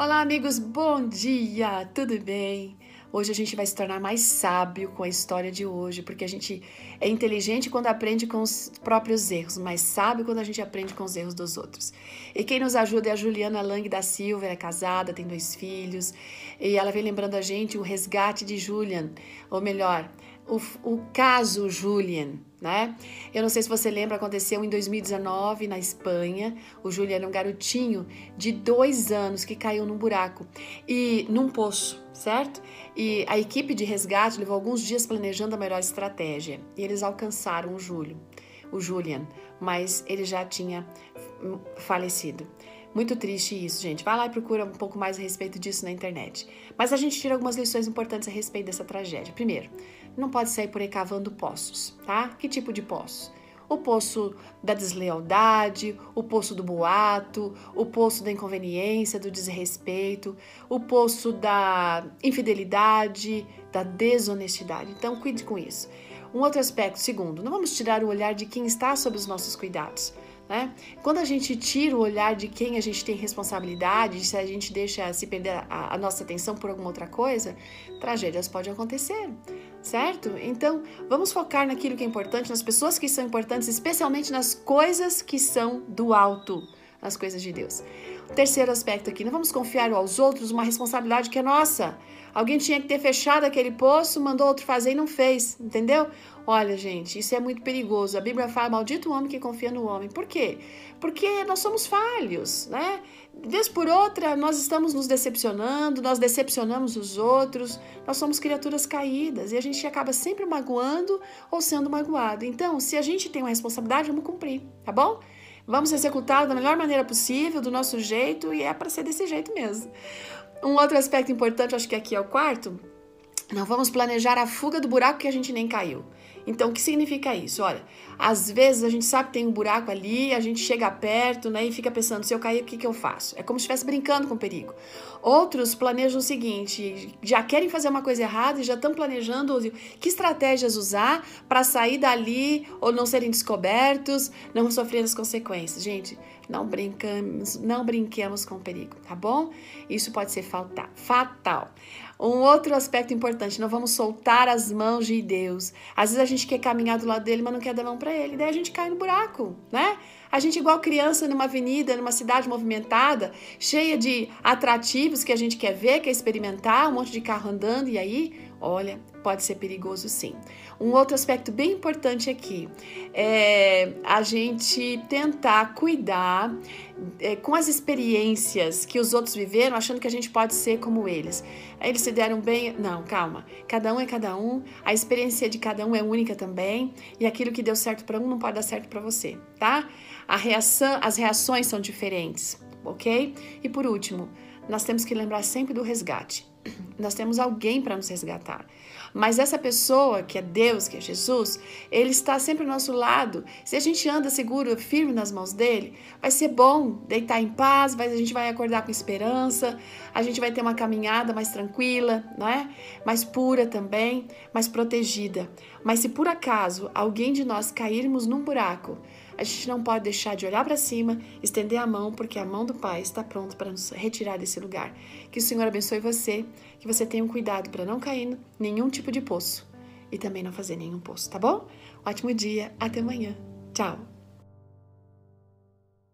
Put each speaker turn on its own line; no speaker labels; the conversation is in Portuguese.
Olá, amigos, bom dia! Tudo bem? Hoje a gente vai se tornar mais sábio com a história de hoje, porque a gente é inteligente quando aprende com os próprios erros, mas sábio quando a gente aprende com os erros dos outros. E quem nos ajuda é a Juliana Lang da Silva, ela é casada, tem dois filhos, e ela vem lembrando a gente o resgate de Julian, ou melhor, o, o caso Julian, né? Eu não sei se você lembra, aconteceu em 2019 na Espanha. O Julian era um garotinho de dois anos que caiu num buraco e num poço, certo? E a equipe de resgate levou alguns dias planejando a melhor estratégia e eles alcançaram o Júlio, o Julian, mas ele já tinha falecido. Muito triste isso, gente. Vai lá e procura um pouco mais a respeito disso na internet. Mas a gente tira algumas lições importantes a respeito dessa tragédia. Primeiro, não pode sair por aí cavando poços, tá? Que tipo de poço? O poço da deslealdade, o poço do boato, o poço da inconveniência, do desrespeito, o poço da infidelidade, da desonestidade. Então, cuide com isso. Um outro aspecto, segundo, não vamos tirar o olhar de quem está sob os nossos cuidados. Né? Quando a gente tira o olhar de quem a gente tem responsabilidade, se a gente deixa se perder a, a nossa atenção por alguma outra coisa, tragédias podem acontecer, certo? Então, vamos focar naquilo que é importante, nas pessoas que são importantes, especialmente nas coisas que são do alto, nas coisas de Deus. Terceiro aspecto aqui, não vamos confiar aos outros uma responsabilidade que é nossa. Alguém tinha que ter fechado aquele poço, mandou outro fazer e não fez, entendeu? Olha, gente, isso é muito perigoso. A Bíblia fala: maldito o homem que confia no homem. Por quê? Porque nós somos falhos, né? Vez por outra, nós estamos nos decepcionando, nós decepcionamos os outros, nós somos criaturas caídas e a gente acaba sempre magoando ou sendo magoado. Então, se a gente tem uma responsabilidade, vamos cumprir, tá bom? Vamos executá-lo da melhor maneira possível, do nosso jeito, e é para ser desse jeito mesmo. Um outro aspecto importante, acho que aqui é o quarto, não vamos planejar a fuga do buraco que a gente nem caiu. Então, o que significa isso? Olha, às vezes a gente sabe que tem um buraco ali, a gente chega perto né, e fica pensando: se eu cair, o que, que eu faço? É como se estivesse brincando com o perigo. Outros planejam o seguinte: já querem fazer uma coisa errada e já estão planejando que estratégias usar para sair dali ou não serem descobertos, não sofrer as consequências. Gente, não brincamos, não brinquemos com o perigo, tá bom? Isso pode ser fatal. Um outro aspecto importante, não vamos soltar as mãos de Deus. Às vezes a gente quer caminhar do lado dele, mas não quer dar mão para ele, daí a gente cai no buraco, né? A gente igual criança numa avenida, numa cidade movimentada, cheia de atrativos que a gente quer ver, quer experimentar, um monte de carro andando e aí Olha, pode ser perigoso sim. Um outro aspecto bem importante aqui é a gente tentar cuidar é, com as experiências que os outros viveram, achando que a gente pode ser como eles. Eles se deram bem. Não, calma. Cada um é cada um, a experiência de cada um é única também, e aquilo que deu certo para um não pode dar certo para você, tá? A reação, as reações são diferentes, ok? E por último, nós temos que lembrar sempre do resgate. Nós temos alguém para nos resgatar. Mas essa pessoa, que é Deus, que é Jesus, ele está sempre ao nosso lado. Se a gente anda seguro, firme nas mãos dele, vai ser bom deitar em paz, a gente vai acordar com esperança, a gente vai ter uma caminhada mais tranquila, não é? Mais pura também, mais protegida. Mas se por acaso alguém de nós cairmos num buraco, a gente não pode deixar de olhar para cima, estender a mão, porque a mão do Pai está pronta para nos retirar desse lugar. Que o Senhor abençoe você, que você tenha um cuidado para não cair em nenhum tipo de poço e também não fazer nenhum poço, tá bom? Ótimo dia, até amanhã. Tchau!